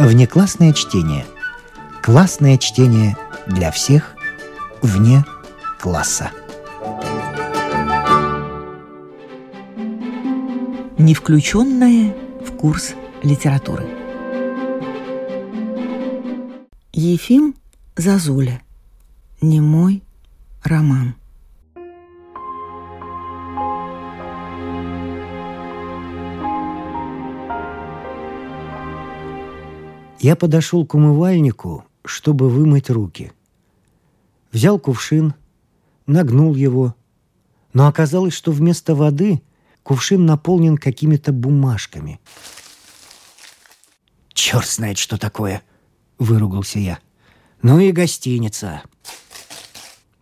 Внеклассное чтение. Классное чтение для всех вне класса. Не включенное в курс литературы. Ефим Зазуля. Не мой роман. Я подошел к умывальнику, чтобы вымыть руки. Взял кувшин, нагнул его, но оказалось, что вместо воды кувшин наполнен какими-то бумажками. «Черт знает, что такое!» — выругался я. «Ну и гостиница!»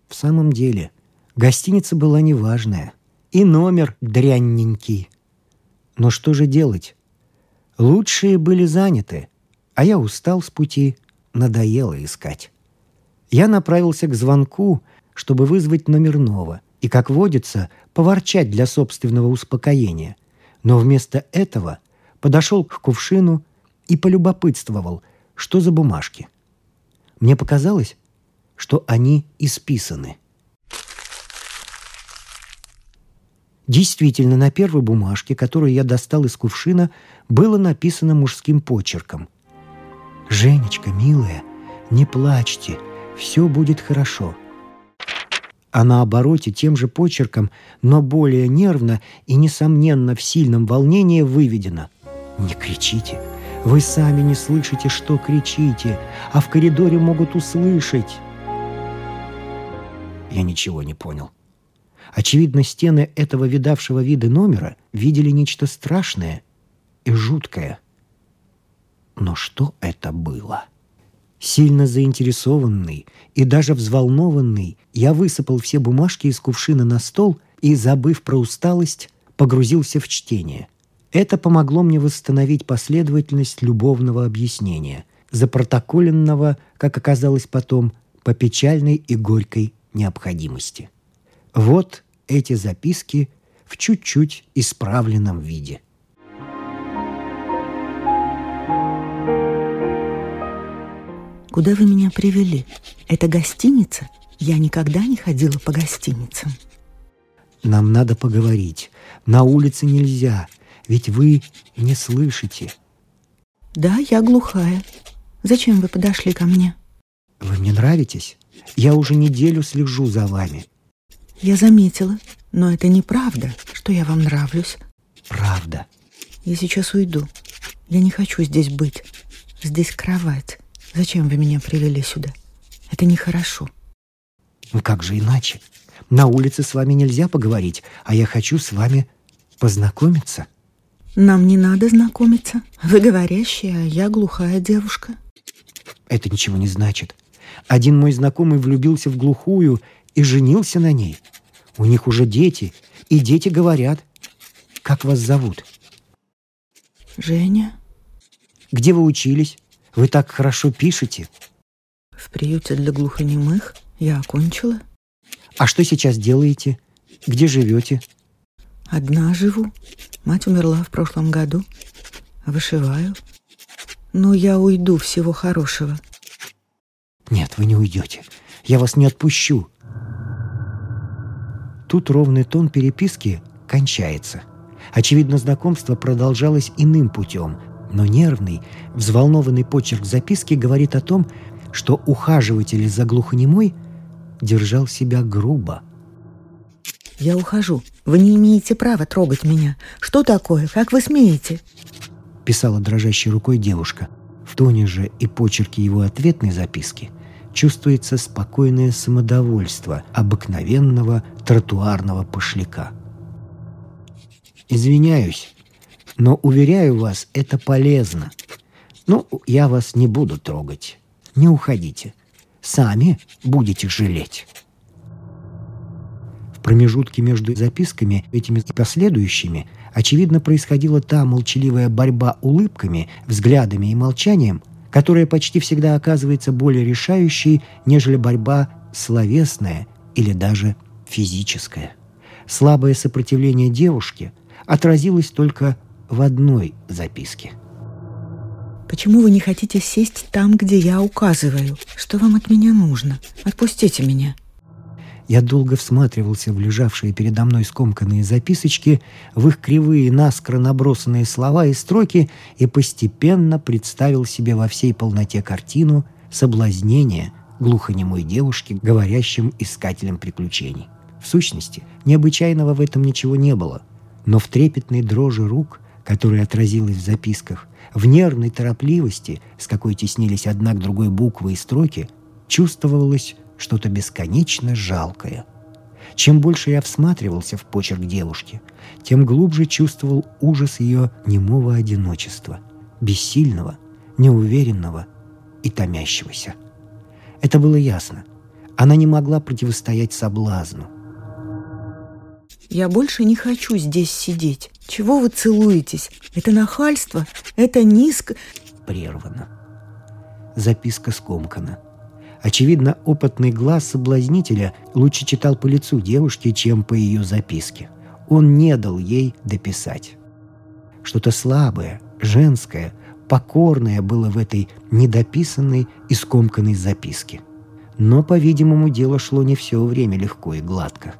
В самом деле, гостиница была неважная, и номер дрянненький. Но что же делать? Лучшие были заняты — а я устал с пути, надоело искать. Я направился к звонку, чтобы вызвать номерного и, как водится, поворчать для собственного успокоения. Но вместо этого подошел к кувшину и полюбопытствовал, что за бумажки. Мне показалось, что они исписаны. Действительно, на первой бумажке, которую я достал из кувшина, было написано мужским почерком – «Женечка, милая, не плачьте, все будет хорошо». А на обороте тем же почерком, но более нервно и, несомненно, в сильном волнении выведено «Не кричите, вы сами не слышите, что кричите, а в коридоре могут услышать». Я ничего не понял. Очевидно, стены этого видавшего вида номера видели нечто страшное и жуткое – но что это было? Сильно заинтересованный и даже взволнованный, я высыпал все бумажки из кувшина на стол и, забыв про усталость, погрузился в чтение. Это помогло мне восстановить последовательность любовного объяснения, запротоколенного, как оказалось потом, по печальной и горькой необходимости. Вот эти записки в чуть-чуть исправленном виде – Куда вы меня привели? Это гостиница? Я никогда не ходила по гостиницам. Нам надо поговорить. На улице нельзя, ведь вы не слышите. Да, я глухая. Зачем вы подошли ко мне? Вы мне нравитесь. Я уже неделю слежу за вами. Я заметила, но это неправда, что я вам нравлюсь. Правда. Я сейчас уйду. Я не хочу здесь быть. Здесь кровать. Зачем вы меня привели сюда? Это нехорошо. Ну как же иначе? На улице с вами нельзя поговорить, а я хочу с вами познакомиться. Нам не надо знакомиться. Вы говорящая, а я глухая девушка. Это ничего не значит. Один мой знакомый влюбился в глухую и женился на ней. У них уже дети, и дети говорят. Как вас зовут? Женя. Где вы учились? Вы так хорошо пишете. В приюте для глухонемых я окончила. А что сейчас делаете? Где живете? Одна живу. Мать умерла в прошлом году. Вышиваю. Но я уйду всего хорошего. Нет, вы не уйдете. Я вас не отпущу. Тут ровный тон переписки кончается. Очевидно, знакомство продолжалось иным путем, но нервный, взволнованный почерк записки говорит о том, что ухаживатель за глухонемой держал себя грубо. «Я ухожу. Вы не имеете права трогать меня. Что такое? Как вы смеете?» Писала дрожащей рукой девушка. В тоне же и почерке его ответной записки чувствуется спокойное самодовольство обыкновенного тротуарного пошляка. «Извиняюсь, но, уверяю вас, это полезно. Ну, я вас не буду трогать. Не уходите. Сами будете жалеть. В промежутке между записками, этими и последующими, очевидно, происходила та молчаливая борьба улыбками, взглядами и молчанием, которая почти всегда оказывается более решающей, нежели борьба словесная или даже физическая. Слабое сопротивление девушки отразилось только в одной записке. Почему вы не хотите сесть там, где я указываю? Что вам от меня нужно? Отпустите меня. Я долго всматривался в лежавшие передо мной скомканные записочки, в их кривые, наскоро набросанные слова и строки и постепенно представил себе во всей полноте картину соблазнения глухонемой девушки, говорящим искателем приключений. В сущности, необычайного в этом ничего не было, но в трепетной дрожи рук, которая отразилась в записках, в нервной торопливости, с какой теснились одна к другой буквы и строки, чувствовалось что-то бесконечно жалкое. Чем больше я всматривался в почерк девушки, тем глубже чувствовал ужас ее немого одиночества, бессильного, неуверенного и томящегося. Это было ясно. Она не могла противостоять соблазну. «Я больше не хочу здесь сидеть. Чего вы целуетесь? Это нахальство? Это низко...» Прервано. Записка скомкана. Очевидно, опытный глаз соблазнителя лучше читал по лицу девушки, чем по ее записке. Он не дал ей дописать. Что-то слабое, женское, покорное было в этой недописанной и скомканной записке. Но, по-видимому, дело шло не все время легко и гладко.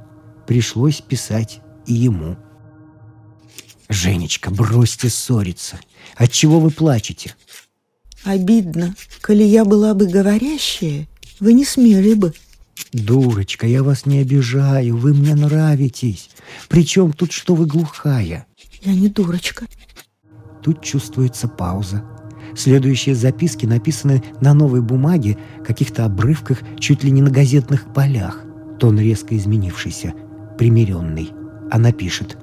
Пришлось писать и ему. «Женечка, бросьте ссориться. Отчего вы плачете? Обидно. Коли я была бы говорящая, вы не смели бы. Дурочка, я вас не обижаю, вы мне нравитесь. Причем тут что вы глухая? Я не дурочка. Тут чувствуется пауза. Следующие записки написаны на новой бумаге, каких-то обрывках, чуть ли не на газетных полях. Тон резко изменившийся, примиренный. Она пишет.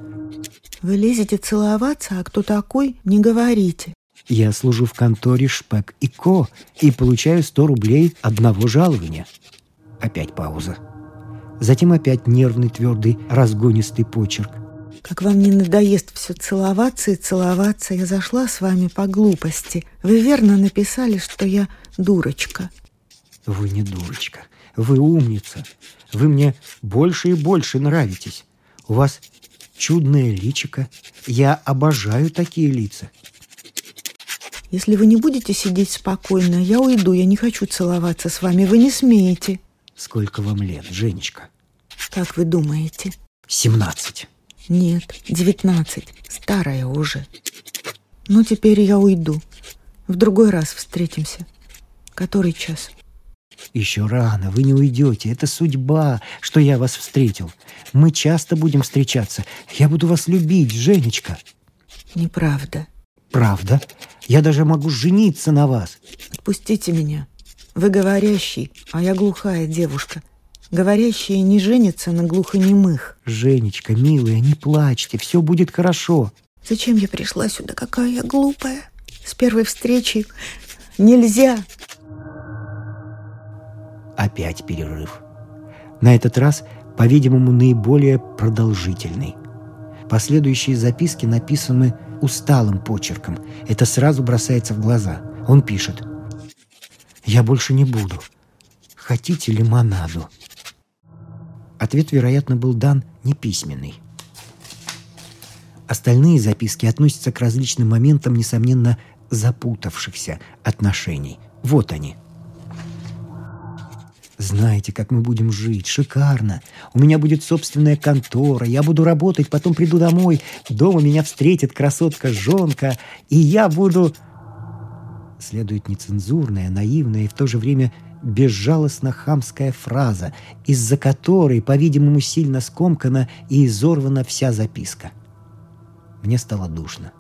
Вы лезете целоваться, а кто такой, не говорите. Я служу в конторе Шпек и Ко и получаю 100 рублей одного жалования. Опять пауза. Затем опять нервный, твердый, разгонистый почерк. Как вам не надоест все целоваться и целоваться, я зашла с вами по глупости. Вы верно написали, что я дурочка. Вы не дурочка. Вы умница. Вы мне больше и больше нравитесь. У вас чудное личико. Я обожаю такие лица. Если вы не будете сидеть спокойно, я уйду. Я не хочу целоваться с вами. Вы не смеете. Сколько вам лет, Женечка? Как вы думаете? Семнадцать. Нет, девятнадцать. Старая уже. Ну, теперь я уйду. В другой раз встретимся. Который час? Еще рано, вы не уйдете. Это судьба, что я вас встретил. Мы часто будем встречаться. Я буду вас любить, Женечка. Неправда. Правда? Я даже могу жениться на вас. Отпустите меня. Вы говорящий, а я глухая девушка. Говорящие не женятся на глухонемых. Женечка, милая, не плачьте, все будет хорошо. Зачем я пришла сюда? Какая я глупая. С первой встречи нельзя. Опять перерыв. На этот раз, по-видимому, наиболее продолжительный. Последующие записки написаны усталым почерком. Это сразу бросается в глаза. Он пишет. «Я больше не буду. Хотите лимонаду?» Ответ, вероятно, был дан неписьменный. Остальные записки относятся к различным моментам, несомненно, запутавшихся отношений. Вот они – знаете, как мы будем жить? Шикарно. У меня будет собственная контора. Я буду работать, потом приду домой. Дома меня встретит красотка-жонка. И я буду... Следует нецензурная, наивная и в то же время безжалостно хамская фраза, из-за которой, по-видимому, сильно скомкана и изорвана вся записка. Мне стало душно.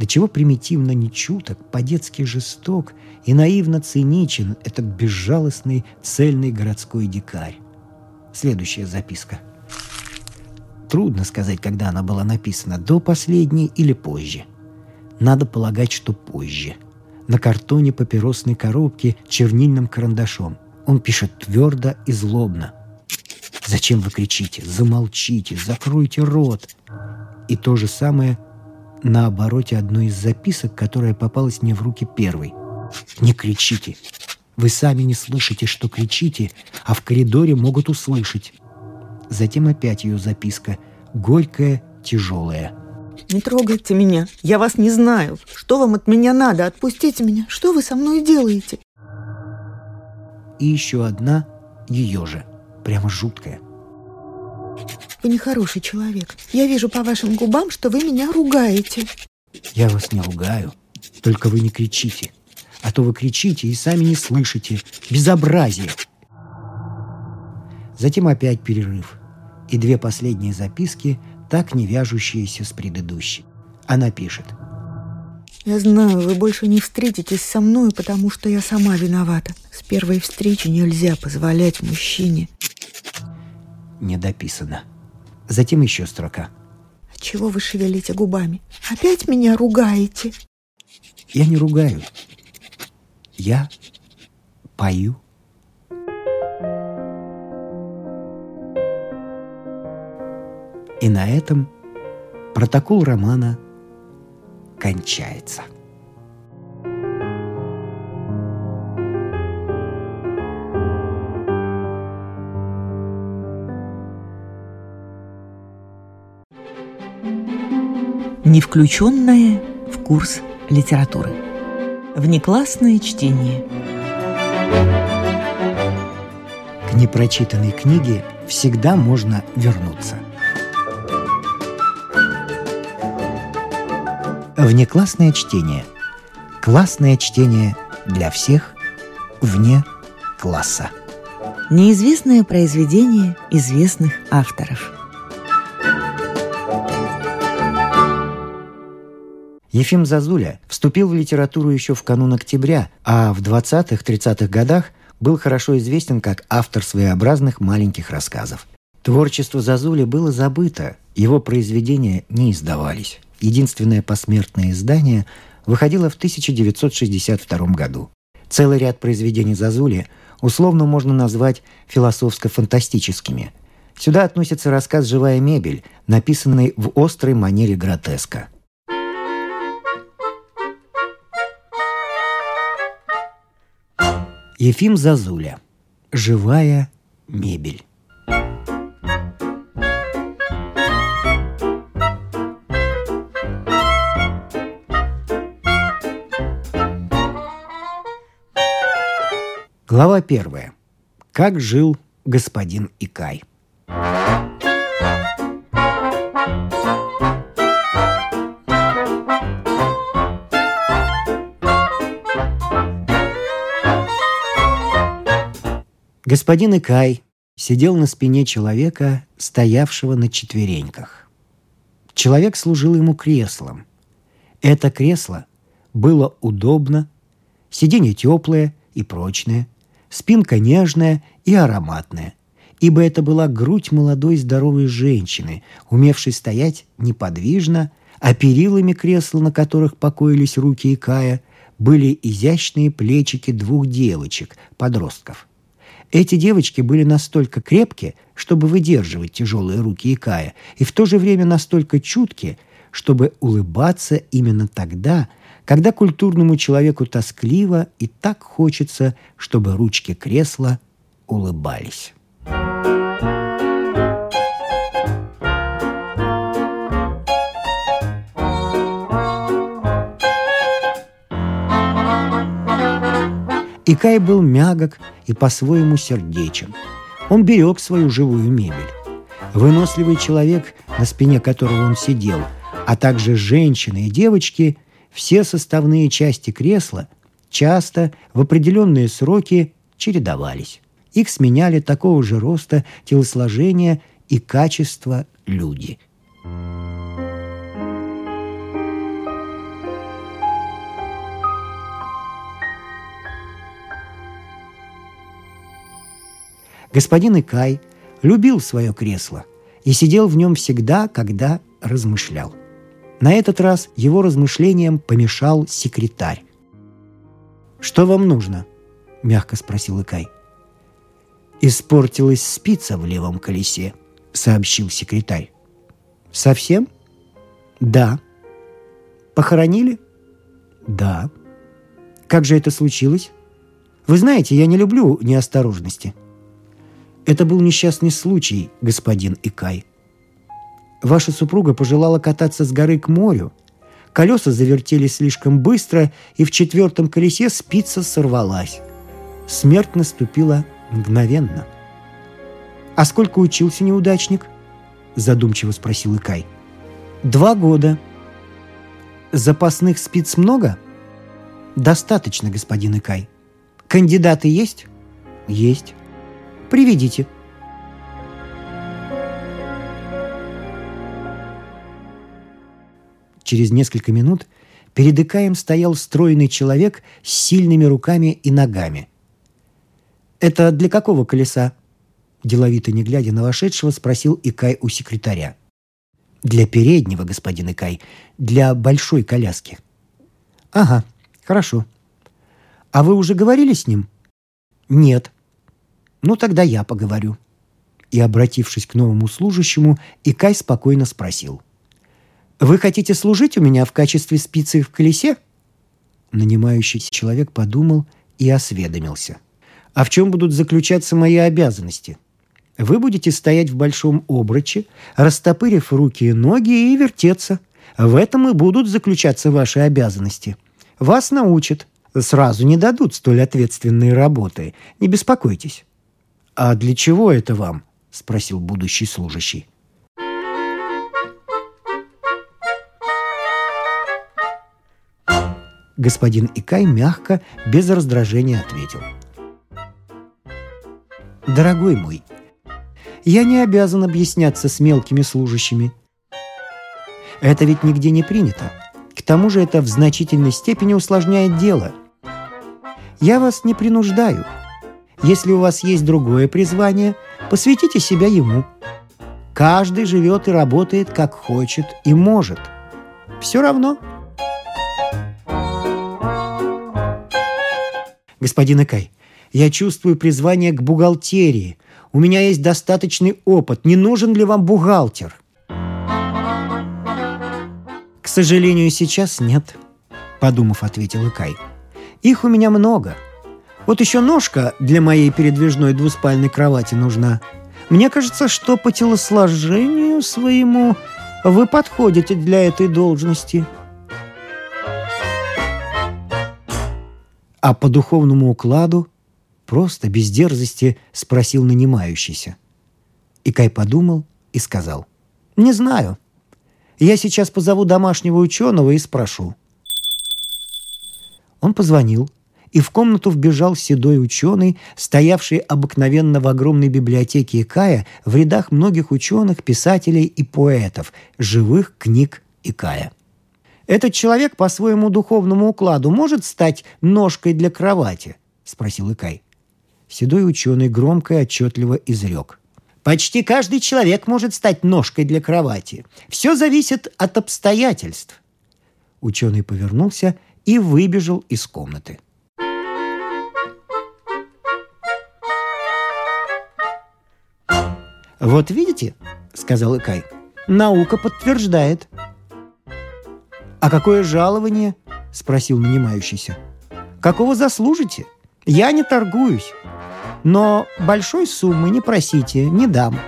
До чего примитивно нечуток, по-детски жесток и наивно циничен этот безжалостный цельный городской дикарь. Следующая записка. Трудно сказать, когда она была написана, до последней или позже. Надо полагать, что позже. На картоне папиросной коробки чернильным карандашом. Он пишет твердо и злобно. «Зачем вы кричите? Замолчите, закройте рот!» И то же самое – на обороте одной из записок, которая попалась мне в руки первой. «Не кричите. Вы сами не слышите, что кричите, а в коридоре могут услышать». Затем опять ее записка, горькая, тяжелая. Не трогайте меня. Я вас не знаю. Что вам от меня надо? Отпустите меня. Что вы со мной делаете? И еще одна ее же. Прямо жуткая. Вы нехороший человек. Я вижу по вашим губам, что вы меня ругаете. Я вас не ругаю. Только вы не кричите. А то вы кричите и сами не слышите. Безобразие. Затем опять перерыв. И две последние записки, так не вяжущиеся с предыдущей. Она пишет. Я знаю, вы больше не встретитесь со мной, потому что я сама виновата. С первой встречи нельзя позволять мужчине. Не дописано. Затем еще строка. А чего вы шевелите губами? Опять меня ругаете? Я не ругаю. Я пою. И на этом протокол романа кончается. Не включенное в курс литературы. Внеклассное чтение. К непрочитанной книге всегда можно вернуться – Внеклассное чтение. Классное чтение для всех вне класса. Неизвестное произведение известных авторов. Ефим Зазуля вступил в литературу еще в канун октября, а в 20-30-х годах был хорошо известен как автор своеобразных маленьких рассказов. Творчество Зазули было забыто, его произведения не издавались единственное посмертное издание, выходило в 1962 году. Целый ряд произведений Зазули условно можно назвать философско-фантастическими. Сюда относится рассказ «Живая мебель», написанный в острой манере гротеска. Ефим Зазуля. «Живая мебель». Глава первая. Как жил господин Икай. Господин Икай сидел на спине человека, стоявшего на четвереньках. Человек служил ему креслом. Это кресло было удобно, сиденье теплое и прочное – спинка нежная и ароматная, ибо это была грудь молодой здоровой женщины, умевшей стоять неподвижно, а перилами кресла, на которых покоились руки Икая, были изящные плечики двух девочек, подростков. Эти девочки были настолько крепкие, чтобы выдерживать тяжелые руки Икая, и в то же время настолько чуткие, чтобы улыбаться именно тогда, когда культурному человеку тоскливо и так хочется, чтобы ручки кресла улыбались. Икай был мягок и по-своему сердечен. Он берег свою живую мебель. Выносливый человек, на спине которого он сидел, а также женщины и девочки – все составные части кресла часто в определенные сроки чередовались. Их сменяли такого же роста, телосложения и качества люди. Господин Икай любил свое кресло и сидел в нем всегда, когда размышлял. На этот раз его размышлениям помешал секретарь. «Что вам нужно?» – мягко спросил Икай. «Испортилась спица в левом колесе», – сообщил секретарь. «Совсем?» «Да». «Похоронили?» «Да». «Как же это случилось?» «Вы знаете, я не люблю неосторожности». «Это был несчастный случай, господин Икай». Ваша супруга пожелала кататься с горы к морю. Колеса завертелись слишком быстро, и в четвертом колесе спица сорвалась. Смерть наступила мгновенно. «А сколько учился неудачник?» – задумчиво спросил Икай. «Два года». «Запасных спиц много?» «Достаточно, господин Икай». «Кандидаты есть?» «Есть». «Приведите». Через несколько минут перед Икаем стоял стройный человек с сильными руками и ногами. «Это для какого колеса?» Деловито не глядя на вошедшего, спросил Икай у секретаря. «Для переднего, господин Икай, для большой коляски». «Ага, хорошо. А вы уже говорили с ним?» «Нет». «Ну, тогда я поговорю». И, обратившись к новому служащему, Икай спокойно спросил – «Вы хотите служить у меня в качестве спицы в колесе?» Нанимающийся человек подумал и осведомился. «А в чем будут заключаться мои обязанности?» Вы будете стоять в большом обруче, растопырив руки и ноги и вертеться. В этом и будут заключаться ваши обязанности. Вас научат. Сразу не дадут столь ответственные работы. Не беспокойтесь. «А для чего это вам?» – спросил будущий служащий. Господин Икай мягко, без раздражения ответил. «Дорогой мой, я не обязан объясняться с мелкими служащими. Это ведь нигде не принято. К тому же это в значительной степени усложняет дело. Я вас не принуждаю. Если у вас есть другое призвание, посвятите себя ему. Каждый живет и работает, как хочет и может. Все равно – Господин Экай, я чувствую призвание к бухгалтерии. У меня есть достаточный опыт. Не нужен ли вам бухгалтер? К сожалению, сейчас нет, подумав, ответил Икай. Их у меня много. Вот еще ножка для моей передвижной двуспальной кровати нужна. Мне кажется, что по телосложению своему вы подходите для этой должности. А по духовному укладу просто без дерзости спросил нанимающийся. И Кай подумал и сказал, «Не знаю. Я сейчас позову домашнего ученого и спрошу». Он позвонил, и в комнату вбежал седой ученый, стоявший обыкновенно в огромной библиотеке Икая в рядах многих ученых, писателей и поэтов, живых книг Икая. Этот человек по своему духовному укладу может стать ножкой для кровати?» – спросил Икай. Седой ученый громко и отчетливо изрек. «Почти каждый человек может стать ножкой для кровати. Все зависит от обстоятельств». Ученый повернулся и выбежал из комнаты. «Вот видите», — сказал Икай, — «наука подтверждает, «А какое жалование?» – спросил нанимающийся. «Какого заслужите? Я не торгуюсь. Но большой суммы не просите, не дам».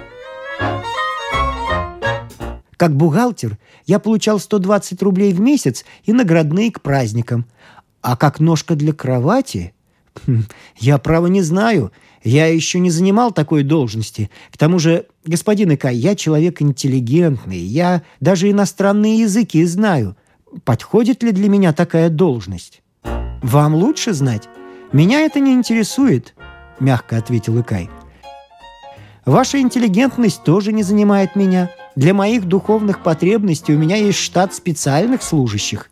Как бухгалтер я получал 120 рублей в месяц и наградные к праздникам. А как ножка для кровати? Я, право, не знаю. Я еще не занимал такой должности. К тому же, господин Икай, я человек интеллигентный. Я даже иностранные языки знаю подходит ли для меня такая должность? Вам лучше знать. Меня это не интересует, мягко ответил Икай. Ваша интеллигентность тоже не занимает меня. Для моих духовных потребностей у меня есть штат специальных служащих.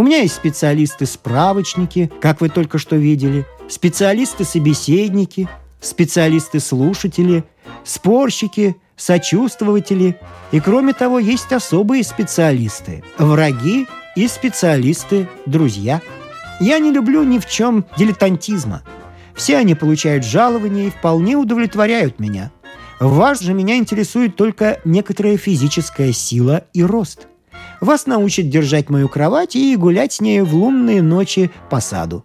У меня есть специалисты-справочники, как вы только что видели, специалисты-собеседники, специалисты-слушатели, спорщики, сочувствователи. И кроме того, есть особые специалисты – враги и специалисты – друзья. Я не люблю ни в чем дилетантизма. Все они получают жалования и вполне удовлетворяют меня. Вас же меня интересует только некоторая физическая сила и рост. Вас научат держать мою кровать и гулять с ней в лунные ночи по саду.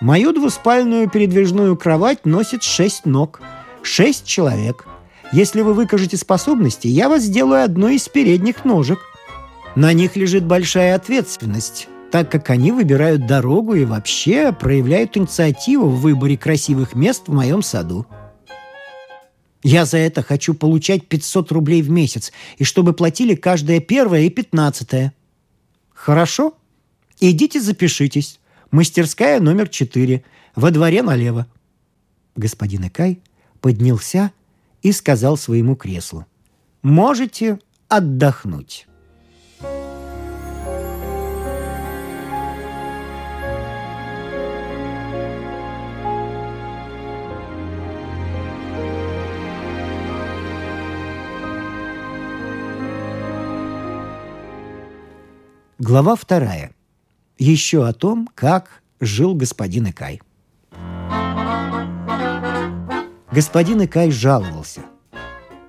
Мою двуспальную передвижную кровать носит шесть ног, шесть человек. Если вы выкажете способности, я вас сделаю одной из передних ножек. На них лежит большая ответственность, так как они выбирают дорогу и вообще проявляют инициативу в выборе красивых мест в моем саду. Я за это хочу получать 500 рублей в месяц, и чтобы платили каждое первое и пятнадцатое. Хорошо? Идите запишитесь. Мастерская номер 4. Во дворе налево. Господин Экай поднялся и сказал своему креслу. «Можете отдохнуть». Глава вторая. Еще о том, как жил господин Икай. Господин Икай жаловался.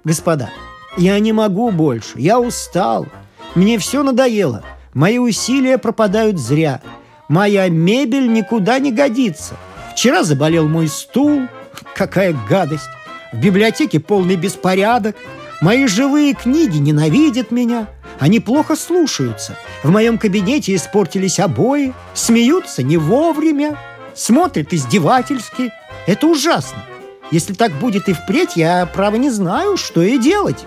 «Господа, я не могу больше, я устал. Мне все надоело. Мои усилия пропадают зря. Моя мебель никуда не годится. Вчера заболел мой стул. Какая гадость. В библиотеке полный беспорядок. Мои живые книги ненавидят меня. Они плохо слушаются. В моем кабинете испортились обои, смеются не вовремя, смотрят издевательски. Это ужасно. Если так будет и впредь, я, право, не знаю, что и делать.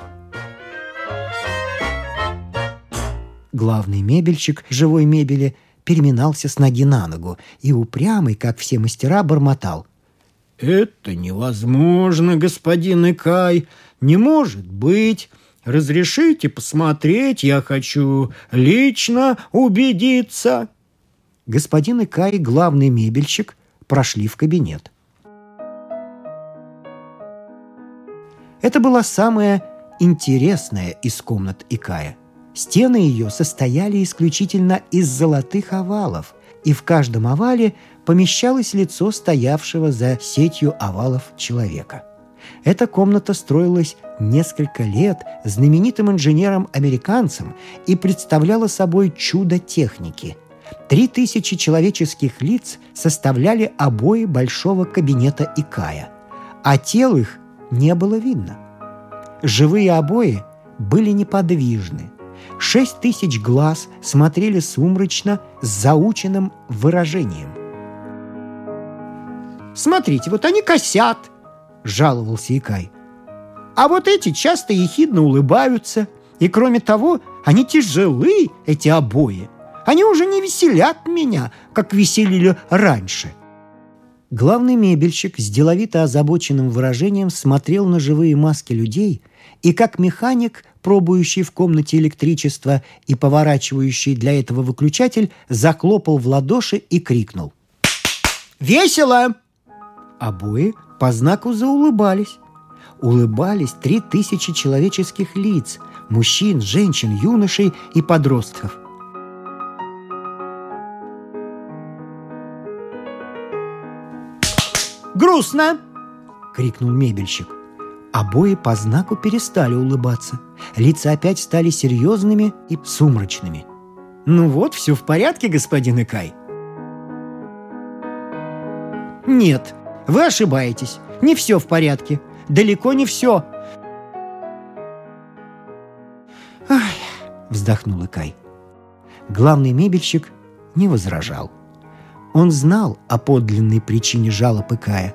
Главный мебельщик живой мебели переминался с ноги на ногу и упрямый, как все мастера, бормотал. «Это невозможно, господин Икай, не может быть. Разрешите посмотреть, я хочу лично убедиться». Господин Икай главный мебельщик прошли в кабинет. Это была самая интересная из комнат Икая. Стены ее состояли исключительно из золотых овалов, и в каждом овале помещалось лицо стоявшего за сетью овалов человека. Эта комната строилась несколько лет знаменитым инженером-американцем и представляла собой чудо техники. Три тысячи человеческих лиц составляли обои большого кабинета Икая, а тел их не было видно. Живые обои были неподвижны. Шесть тысяч глаз смотрели сумрачно с заученным выражением. «Смотрите, вот они косят!» – жаловался Икай. А вот эти часто ехидно улыбаются. И кроме того, они тяжелы, эти обои. Они уже не веселят меня, как веселили раньше. Главный мебельщик с деловито озабоченным выражением смотрел на живые маски людей и как механик, пробующий в комнате электричество и поворачивающий для этого выключатель, заклопал в ладоши и крикнул. «Весело!» Обои по знаку заулыбались улыбались три тысячи человеческих лиц – мужчин, женщин, юношей и подростков. «Грустно!» – крикнул мебельщик. Обои по знаку перестали улыбаться. Лица опять стали серьезными и сумрачными. «Ну вот, все в порядке, господин Икай?» «Нет, вы ошибаетесь. Не все в порядке далеко не все. «Ай!» – вздохнул Икай. Главный мебельщик не возражал. Он знал о подлинной причине жалоб Икая.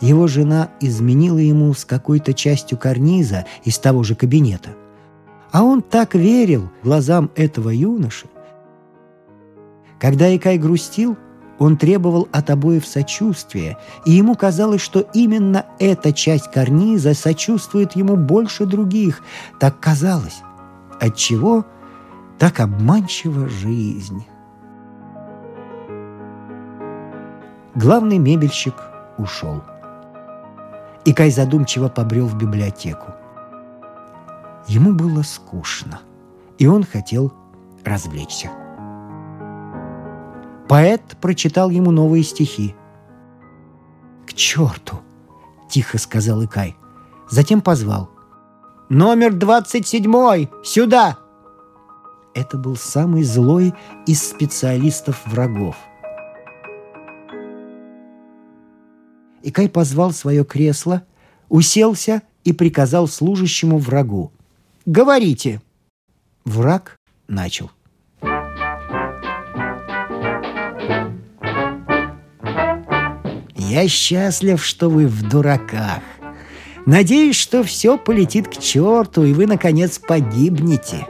Его жена изменила ему с какой-то частью карниза из того же кабинета. А он так верил глазам этого юноши. Когда Икай грустил – он требовал от обоев сочувствия, и ему казалось, что именно эта часть карниза сочувствует ему больше других. Так казалось. Отчего так обманчива жизнь? Главный мебельщик ушел. И Кай задумчиво побрел в библиотеку. Ему было скучно, и он хотел развлечься. Поэт прочитал ему новые стихи. «К черту!» – тихо сказал Икай. Затем позвал. «Номер двадцать седьмой! Сюда!» Это был самый злой из специалистов врагов. Икай позвал свое кресло, уселся и приказал служащему врагу. «Говорите!» Враг начал. «Я счастлив, что вы в дураках. Надеюсь, что все полетит к черту, и вы, наконец, погибнете.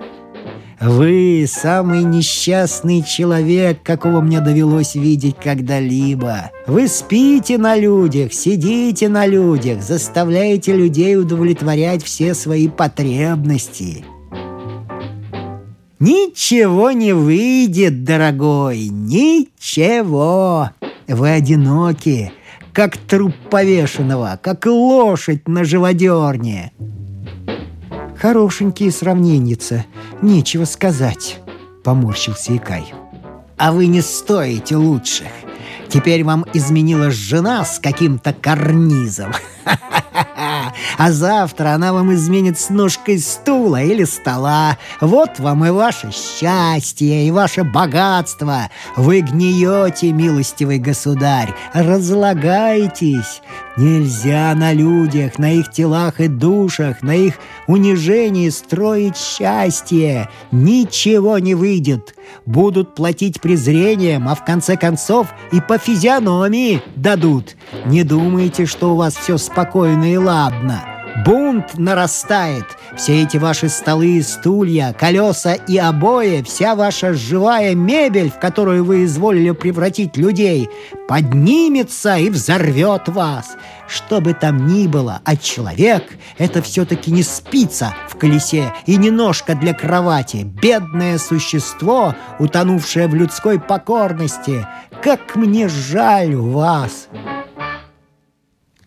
Вы самый несчастный человек, какого мне довелось видеть когда-либо. Вы спите на людях, сидите на людях, заставляете людей удовлетворять все свои потребности. Ничего не выйдет, дорогой, ничего. Вы одиноки, как труп повешенного, как лошадь на живодерне. Хорошенькие сравненица, нечего сказать, поморщился Икай. А вы не стоите лучших. Теперь вам изменилась жена с каким-то карнизом. А завтра она вам изменит с ножкой стула или стола. Вот вам и ваше счастье, и ваше богатство. Вы гниете, милостивый государь, разлагаетесь. Нельзя на людях, на их телах и душах, на их унижении строить счастье. Ничего не выйдет. Будут платить презрением, а в конце концов и по физиономии дадут. Не думайте, что у вас все спокойно и ладно. Бунт нарастает. Все эти ваши столы и стулья, колеса и обои, вся ваша живая мебель, в которую вы изволили превратить людей, поднимется и взорвет вас. Что бы там ни было, а человек — это все-таки не спица в колесе и не ножка для кровати, бедное существо, утонувшее в людской покорности. Как мне жаль вас!»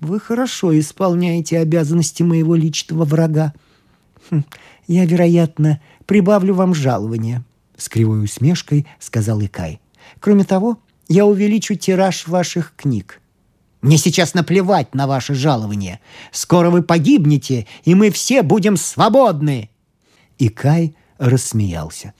Вы хорошо исполняете обязанности моего личного врага. Хм, я, вероятно, прибавлю вам жалование, — с кривой усмешкой сказал Икай. Кроме того, я увеличу тираж ваших книг. Мне сейчас наплевать на ваше жалование. Скоро вы погибнете, и мы все будем свободны. Икай рассмеялся.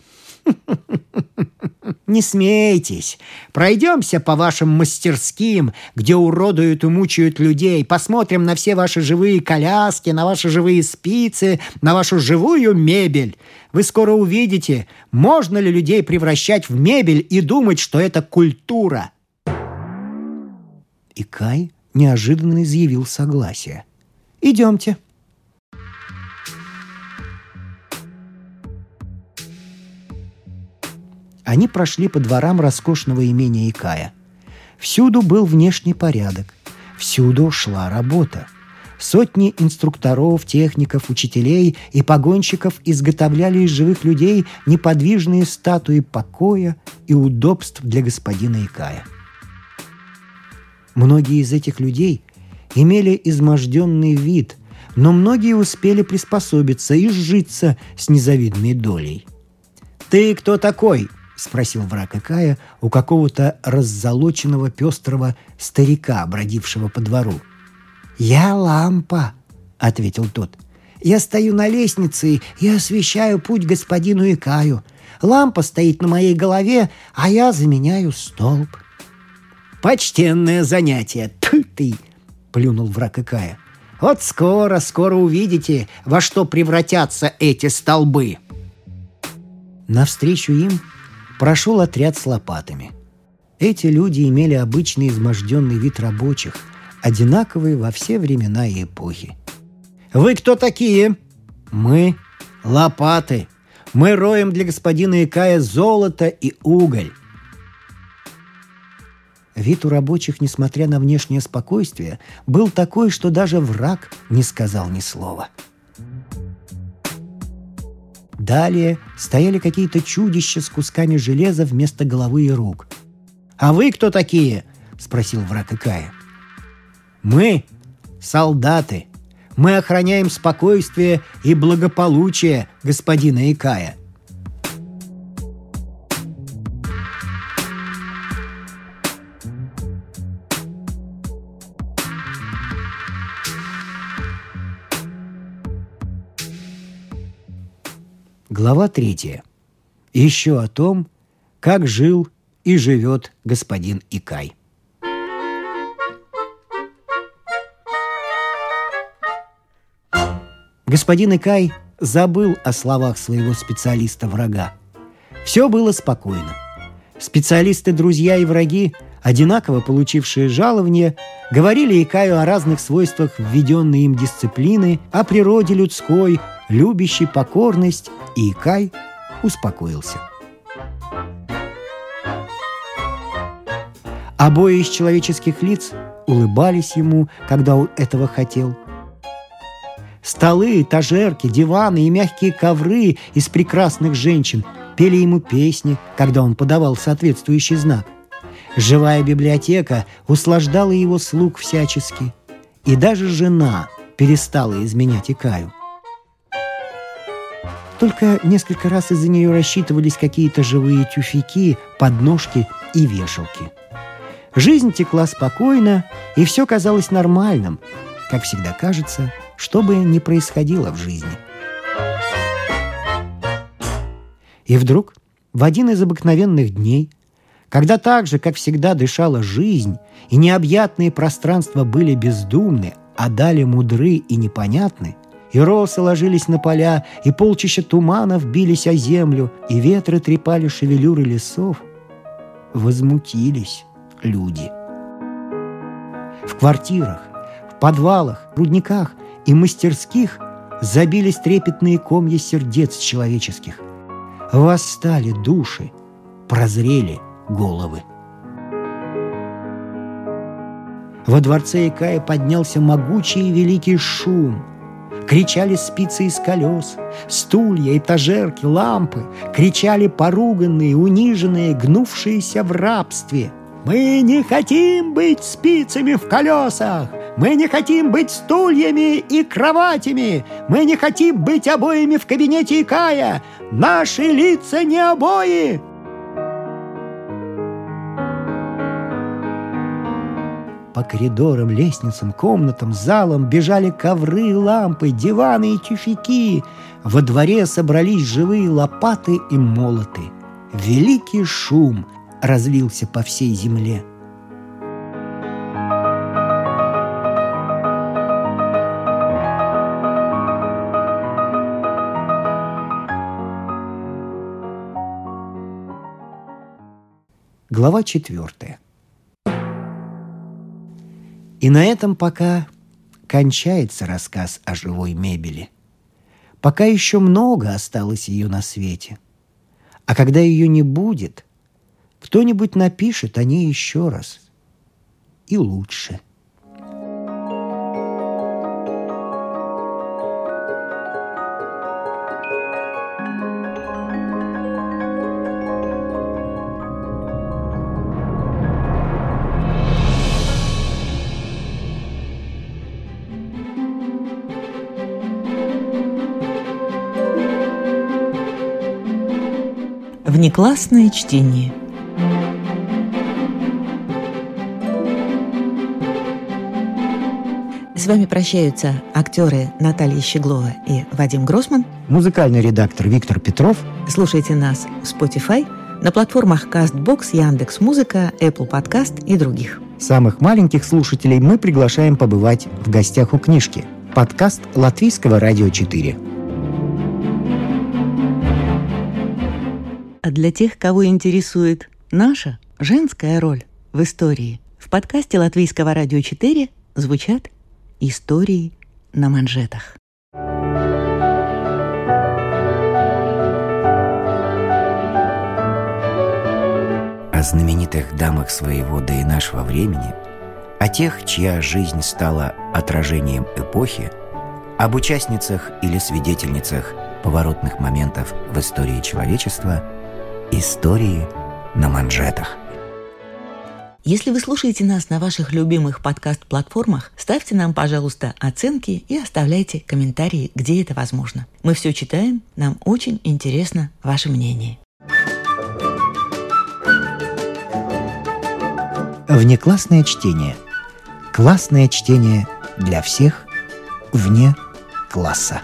Не смейтесь. Пройдемся по вашим мастерским, где уродуют и мучают людей. Посмотрим на все ваши живые коляски, на ваши живые спицы, на вашу живую мебель. Вы скоро увидите, можно ли людей превращать в мебель и думать, что это культура. И Кай неожиданно изъявил согласие. «Идемте», Они прошли по дворам роскошного имения Икая. Всюду был внешний порядок, всюду шла работа. Сотни инструкторов, техников, учителей и погонщиков изготовляли из живых людей неподвижные статуи покоя и удобств для господина Икая. Многие из этих людей имели изможденный вид, но многие успели приспособиться и сжиться с незавидной долей. «Ты кто такой?» — спросил враг Икая у какого-то раззолоченного пестрого старика, бродившего по двору. «Я лампа», — ответил тот. «Я стою на лестнице и освещаю путь господину Икаю. Лампа стоит на моей голове, а я заменяю столб». «Почтенное занятие! Тьфу ты!» — плюнул враг Икая. «Вот скоро, скоро увидите, во что превратятся эти столбы!» Навстречу им прошел отряд с лопатами. Эти люди имели обычный изможденный вид рабочих, одинаковый во все времена и эпохи. «Вы кто такие?» «Мы — лопаты. Мы роем для господина Икая золото и уголь». Вид у рабочих, несмотря на внешнее спокойствие, был такой, что даже враг не сказал ни слова – Далее стояли какие-то чудища с кусками железа вместо головы и рук. «А вы кто такие?» — спросил враг Икая. «Мы — солдаты. Мы охраняем спокойствие и благополучие господина Икая. Глава третья. Еще о том, как жил и живет господин Икай. Господин Икай забыл о словах своего специалиста-врага. Все было спокойно. Специалисты, друзья и враги, одинаково получившие жалование, говорили Икаю о разных свойствах введенной им дисциплины, о природе людской, любящей покорность, и Икай успокоился. Обои из человеческих лиц улыбались ему, когда он этого хотел. Столы, этажерки, диваны и мягкие ковры из прекрасных женщин пели ему песни, когда он подавал соответствующий знак. Живая библиотека услаждала его слуг всячески. И даже жена перестала изменять Икаю. Только несколько раз из-за нее рассчитывались какие-то живые тюфяки, подножки и вешалки. Жизнь текла спокойно, и все казалось нормальным, как всегда кажется, что бы ни происходило в жизни. И вдруг, в один из обыкновенных дней, когда так же, как всегда, дышала жизнь, и необъятные пространства были бездумны, а дали мудры и непонятны, и росы ложились на поля, и полчища туманов бились о землю, и ветры трепали шевелюры лесов, возмутились люди. В квартирах, в подвалах, рудниках и мастерских забились трепетные комья сердец человеческих. Восстали души, прозрели головы. Во дворце Икая поднялся могучий и великий шум. Кричали спицы из колес, стулья, этажерки, лампы. Кричали поруганные, униженные, гнувшиеся в рабстве. «Мы не хотим быть спицами в колесах! Мы не хотим быть стульями и кроватями! Мы не хотим быть обоями в кабинете Икая! Наши лица не обои!» По коридорам, лестницам, комнатам, залам бежали ковры, лампы, диваны и тюфяки. Во дворе собрались живые лопаты и молоты. Великий шум разлился по всей земле. Глава четвертая. И на этом пока кончается рассказ о живой мебели. Пока еще много осталось ее на свете. А когда ее не будет, кто-нибудь напишет о ней еще раз. И лучше – Внеклассное чтение. С вами прощаются актеры Наталья Щеглова и Вадим Гросман. Музыкальный редактор Виктор Петров. Слушайте нас в Spotify, на платформах CastBox, Яндекс.Музыка, Apple Podcast и других. Самых маленьких слушателей мы приглашаем побывать в гостях у книжки. Подкаст Латвийского радио 4. А для тех, кого интересует наша женская роль в истории, в подкасте Латвийского радио 4 звучат истории на манжетах. О знаменитых дамах своего да и нашего времени, о тех, чья жизнь стала отражением эпохи, об участницах или свидетельницах поворотных моментов в истории человечества – Истории на манжетах. Если вы слушаете нас на ваших любимых подкаст-платформах, ставьте нам, пожалуйста, оценки и оставляйте комментарии, где это возможно. Мы все читаем, нам очень интересно ваше мнение. Внеклассное чтение. Классное чтение для всех вне класса.